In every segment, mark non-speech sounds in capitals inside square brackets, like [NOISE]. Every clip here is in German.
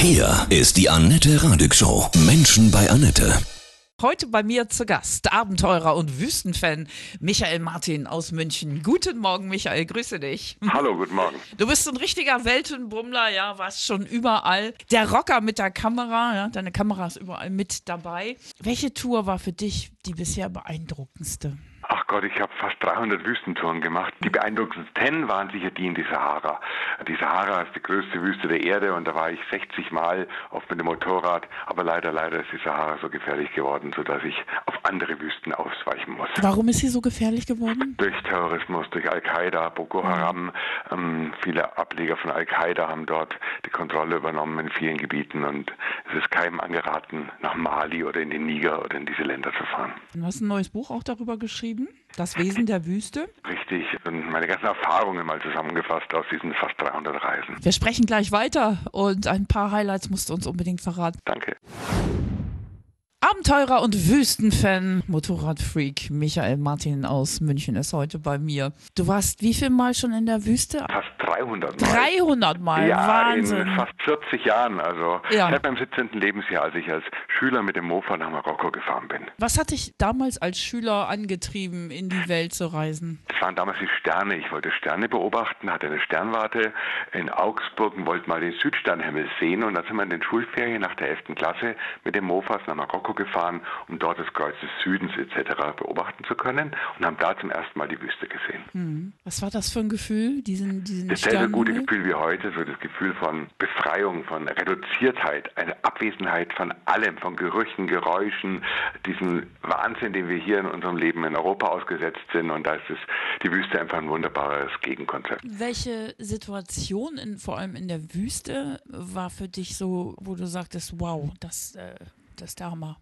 Hier ist die Annette Radig Show. Menschen bei Annette. Heute bei mir zu Gast Abenteurer und Wüstenfan Michael Martin aus München. Guten Morgen, Michael, grüße dich. Hallo, guten Morgen. Du bist ein richtiger Weltenbummler, ja, warst schon überall. Der Rocker mit der Kamera, ja, deine Kamera ist überall mit dabei. Welche Tour war für dich die bisher beeindruckendste? Ach Gott, ich habe fast 300 Wüstentouren gemacht. Die beeindruckendsten waren sicher die in die Sahara. Die Sahara ist die größte Wüste der Erde und da war ich 60 Mal oft mit dem Motorrad. Aber leider, leider ist die Sahara so gefährlich geworden, sodass ich auf andere Wüsten ausweichen muss. Warum ist sie so gefährlich geworden? Durch Terrorismus, durch Al-Qaida, Boko Haram. Ähm, viele Ableger von Al-Qaida haben dort die Kontrolle übernommen in vielen Gebieten und es ist keinem angeraten, nach Mali oder in den Niger oder in diese Länder zu fahren. Du hast ein neues Buch auch darüber geschrieben. Das Wesen der Wüste. Richtig, und meine ganzen Erfahrungen mal zusammengefasst aus diesen fast 300 Reisen. Wir sprechen gleich weiter und ein paar Highlights musst du uns unbedingt verraten. Danke. Abenteurer und Wüstenfan, Motorradfreak Michael Martin aus München ist heute bei mir. Du warst wie viel Mal schon in der Wüste? Fast 300 Mal. 300 Mal, ja, Wahnsinn. in fast 40 Jahren. Also Ja. seit meinem 17. Lebensjahr, als ich als Schüler mit dem Mofa nach Marokko gefahren bin. Was hat dich damals als Schüler angetrieben, in die Welt zu reisen? Es waren damals die Sterne. Ich wollte Sterne beobachten, hatte eine Sternwarte in Augsburg und wollte mal den Südsternhimmel sehen. Und dann sind wir in den Schulferien nach der 11. Klasse mit dem Mofas nach Marokko gefahren, um dort das Kreuz des Südens etc. beobachten zu können und haben da zum ersten Mal die Wüste gesehen. Was war das für ein Gefühl, diesen, diesen Dasselbe gute? Gefühl wie heute, so das Gefühl von Befreiung, von Reduziertheit, eine Abwesenheit von allem, von Gerüchen, Geräuschen, diesen Wahnsinn, den wir hier in unserem Leben in Europa ausgesetzt sind. Und da ist es, die Wüste einfach ein wunderbares Gegenkonzept. Welche Situation, in, vor allem in der Wüste, war für dich so, wo du sagtest, wow, das, äh, das ist der Hammer?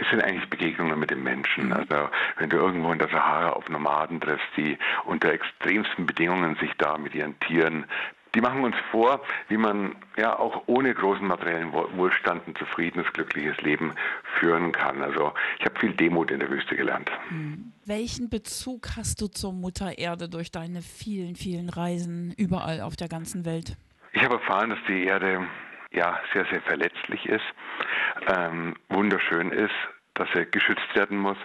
Es sind eigentlich Begegnungen mit den Menschen. Also wenn du irgendwo in der Sahara auf Nomaden triffst, die unter extremsten Bedingungen sich da mit ihren Tieren die machen uns vor, wie man ja auch ohne großen materiellen Wohl- Wohlstand ein zufriedenes, glückliches Leben führen kann. Also ich habe viel Demut in der Wüste gelernt. Welchen Bezug hast du zur Mutter Erde durch deine vielen, vielen Reisen überall auf der ganzen Welt? Ich habe erfahren, dass die Erde ja sehr, sehr verletzlich ist, ähm, wunderschön ist, dass sie geschützt werden muss.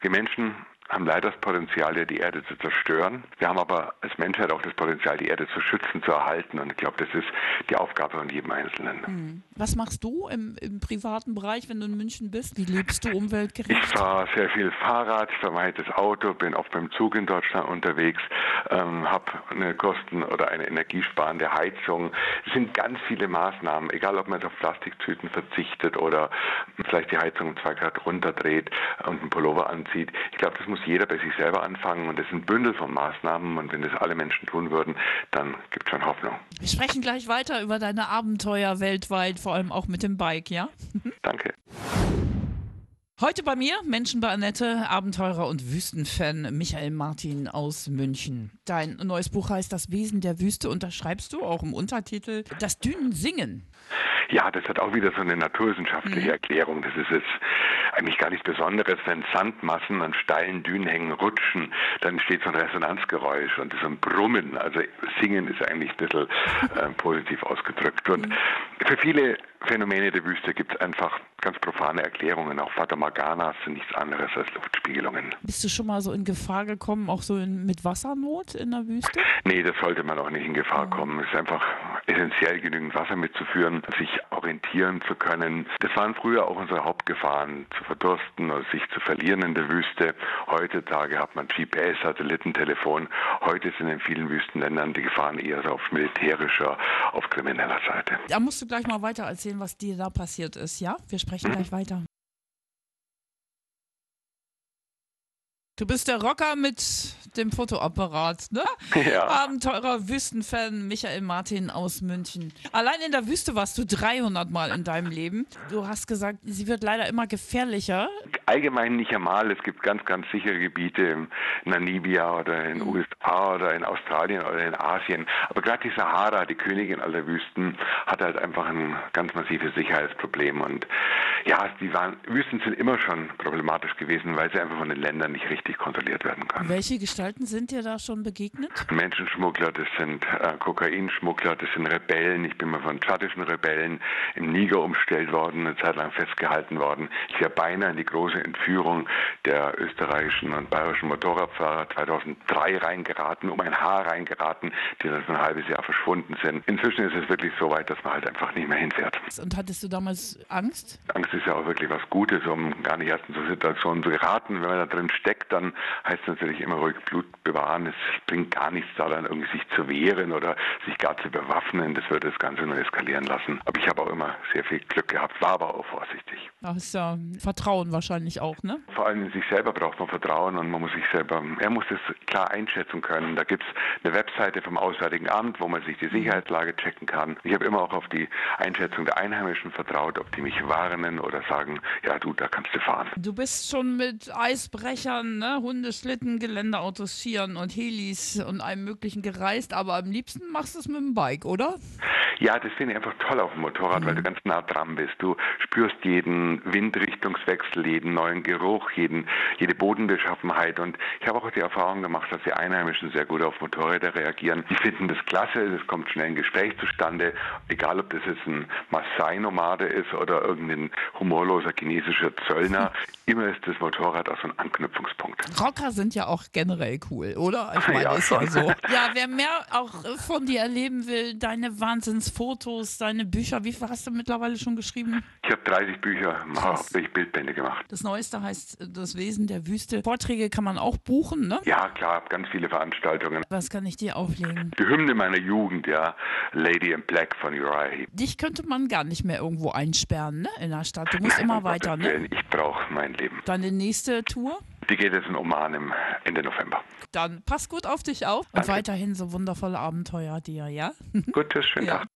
Wir Menschen haben leider das Potenzial, die Erde zu zerstören. Wir haben aber als Menschheit auch das Potenzial, die Erde zu schützen, zu erhalten. Und ich glaube, das ist die Aufgabe von jedem Einzelnen. Was machst du im, im privaten Bereich, wenn du in München bist? Wie lebst du Ich umweltgerecht? fahre sehr viel Fahrrad, ich vermeide das Auto, bin oft beim Zug in Deutschland unterwegs, ähm, habe eine kosten- oder eine energiesparende Heizung. Es sind ganz viele Maßnahmen, egal ob man auf Plastiktüten verzichtet oder vielleicht die Heizung um zwei Grad runterdreht und einen Pullover anzieht. Ich glaube, das muss jeder bei sich selber anfangen und das ist ein Bündel von Maßnahmen und wenn das alle Menschen tun würden, dann gibt es schon Hoffnung. Wir sprechen gleich weiter über deine Abenteuer weltweit, vor allem auch mit dem Bike, ja? [LAUGHS] Danke. Heute bei mir, Menschen bei Annette, Abenteurer und Wüstenfan Michael Martin aus München. Dein neues Buch heißt Das Wesen der Wüste und da schreibst du auch im Untertitel Das Dünen singen. Ja, das hat auch wieder so eine naturwissenschaftliche Erklärung. Das ist jetzt eigentlich gar nichts Besonderes, wenn Sandmassen an steilen Dünen hängen, rutschen, dann entsteht so ein Resonanzgeräusch und so ein Brummen. Also Singen ist eigentlich ein bisschen äh, positiv ausgedrückt. Und für viele Phänomene der Wüste gibt es einfach ganz profane Erklärungen. Auch Fata Morganas sind nichts anderes als Luftspiegelungen. Bist du schon mal so in Gefahr gekommen, auch so in, mit Wassernot in der Wüste? Nee, das sollte man auch nicht in Gefahr kommen. Es ist einfach essentiell, genügend Wasser mitzuführen, sich orientieren zu können. Das waren früher auch unsere Hauptgefahren, zu verdursten oder sich zu verlieren in der Wüste. Heutzutage hat man GPS, Satellitentelefon. Heute sind in vielen Wüstenländern die Gefahren eher so auf militärischer, auf krimineller Seite. Da musst du gleich mal weiter erzählen, was dir da passiert ist, ja? Wir sprechen gleich weiter. Du bist der Rocker mit dem Fotoapparat, ne? Ja. Abenteurer, Wüstenfan Michael Martin aus München. Allein in der Wüste warst du 300 Mal in deinem Leben. Du hast gesagt, sie wird leider immer gefährlicher. Allgemein nicht einmal. Es gibt ganz, ganz sichere Gebiete in Namibia oder in den USA oder in Australien oder in Asien. Aber gerade die Sahara, die Königin aller Wüsten, hat halt einfach ein ganz massives Sicherheitsproblem. Und ja, die waren, Wüsten sind immer schon problematisch gewesen, weil sie einfach von den Ländern nicht richtig richtig kontrolliert werden kann. Welche Gestalten sind dir da schon begegnet? Menschenschmuggler, das sind äh, Kokainschmuggler, das sind Rebellen. Ich bin mal von tschadischen Rebellen im Niger umstellt worden, eine Zeit lang festgehalten worden. Ich wäre beinahe in die große Entführung der österreichischen und bayerischen Motorradfahrer 2003 reingeraten, um ein Haar reingeraten, die dann ein halbes Jahr verschwunden sind. Inzwischen ist es wirklich so weit, dass man halt einfach nicht mehr hinfährt. Und hattest du damals Angst? Angst ist ja auch wirklich was Gutes, um gar nicht erst in so Situationen zu geraten. Wenn man da drin steckt, dann heißt es natürlich immer ruhig Blut bewahren. Es bringt gar nichts daran, irgendwie sich zu wehren oder sich gar zu bewaffnen. Das würde das Ganze nur eskalieren lassen. Aber ich habe auch immer sehr viel Glück gehabt, war aber auch vorsichtig. Das ist ja Vertrauen wahrscheinlich auch, ne? Vor allem in sich selber braucht man Vertrauen und man muss sich selber, er muss es klar einschätzen können. Da gibt es eine Webseite vom Auswärtigen Amt, wo man sich die Sicherheitslage checken kann. Ich habe immer auch auf die Einschätzung der Einheimischen vertraut, ob die mich warnen oder sagen, ja du, da kannst du fahren. Du bist schon mit Eisbrechern, ne, Hundeschlitten, Geländeautos, Skiern und Helis und allem möglichen gereist, aber am liebsten machst du es mit dem Bike, oder? Ja, das finde ich einfach toll auf dem Motorrad, mhm. weil du ganz nah dran bist. Du spürst jeden Windrichtungswechsel, jeden neuen Geruch, jeden, jede Bodenbeschaffenheit. Und ich habe auch die Erfahrung gemacht, dass die Einheimischen sehr gut auf Motorräder reagieren. Die finden das klasse, es kommt schnell ein Gespräch zustande, egal ob das jetzt ein Maasai-Nomade ist oder irgendein humorloser chinesischer Zöllner. [LAUGHS] Immer ist das Motorrad auch so ein Anknüpfungspunkt. Rocker sind ja auch generell cool, oder? Ich [LAUGHS] meine, ja, ist ja so. [LAUGHS] Ja, wer mehr auch von dir erleben will, deine Wahnsinnsfotos, deine Bücher, wie viel hast du mittlerweile schon geschrieben? Ich habe 30 Bücher, hauptsächlich Bildbände gemacht. Das Neueste heißt Das Wesen der Wüste. Vorträge kann man auch buchen, ne? Ja, klar, ganz viele Veranstaltungen. Was kann ich dir auflegen? Die Hymne meiner Jugend, ja. Lady in Black von Uriah Heep. Dich könnte man gar nicht mehr irgendwo einsperren, ne? In der Stadt. Du musst Nein, immer weiter, ne? Ich brauche mein Leben. Deine nächste Tour? Die geht jetzt in Oman im Ende November. Dann pass gut auf dich auf Danke. und weiterhin so wundervolle Abenteuer dir, ja? Gut, tschüss, schönen ja. Tag.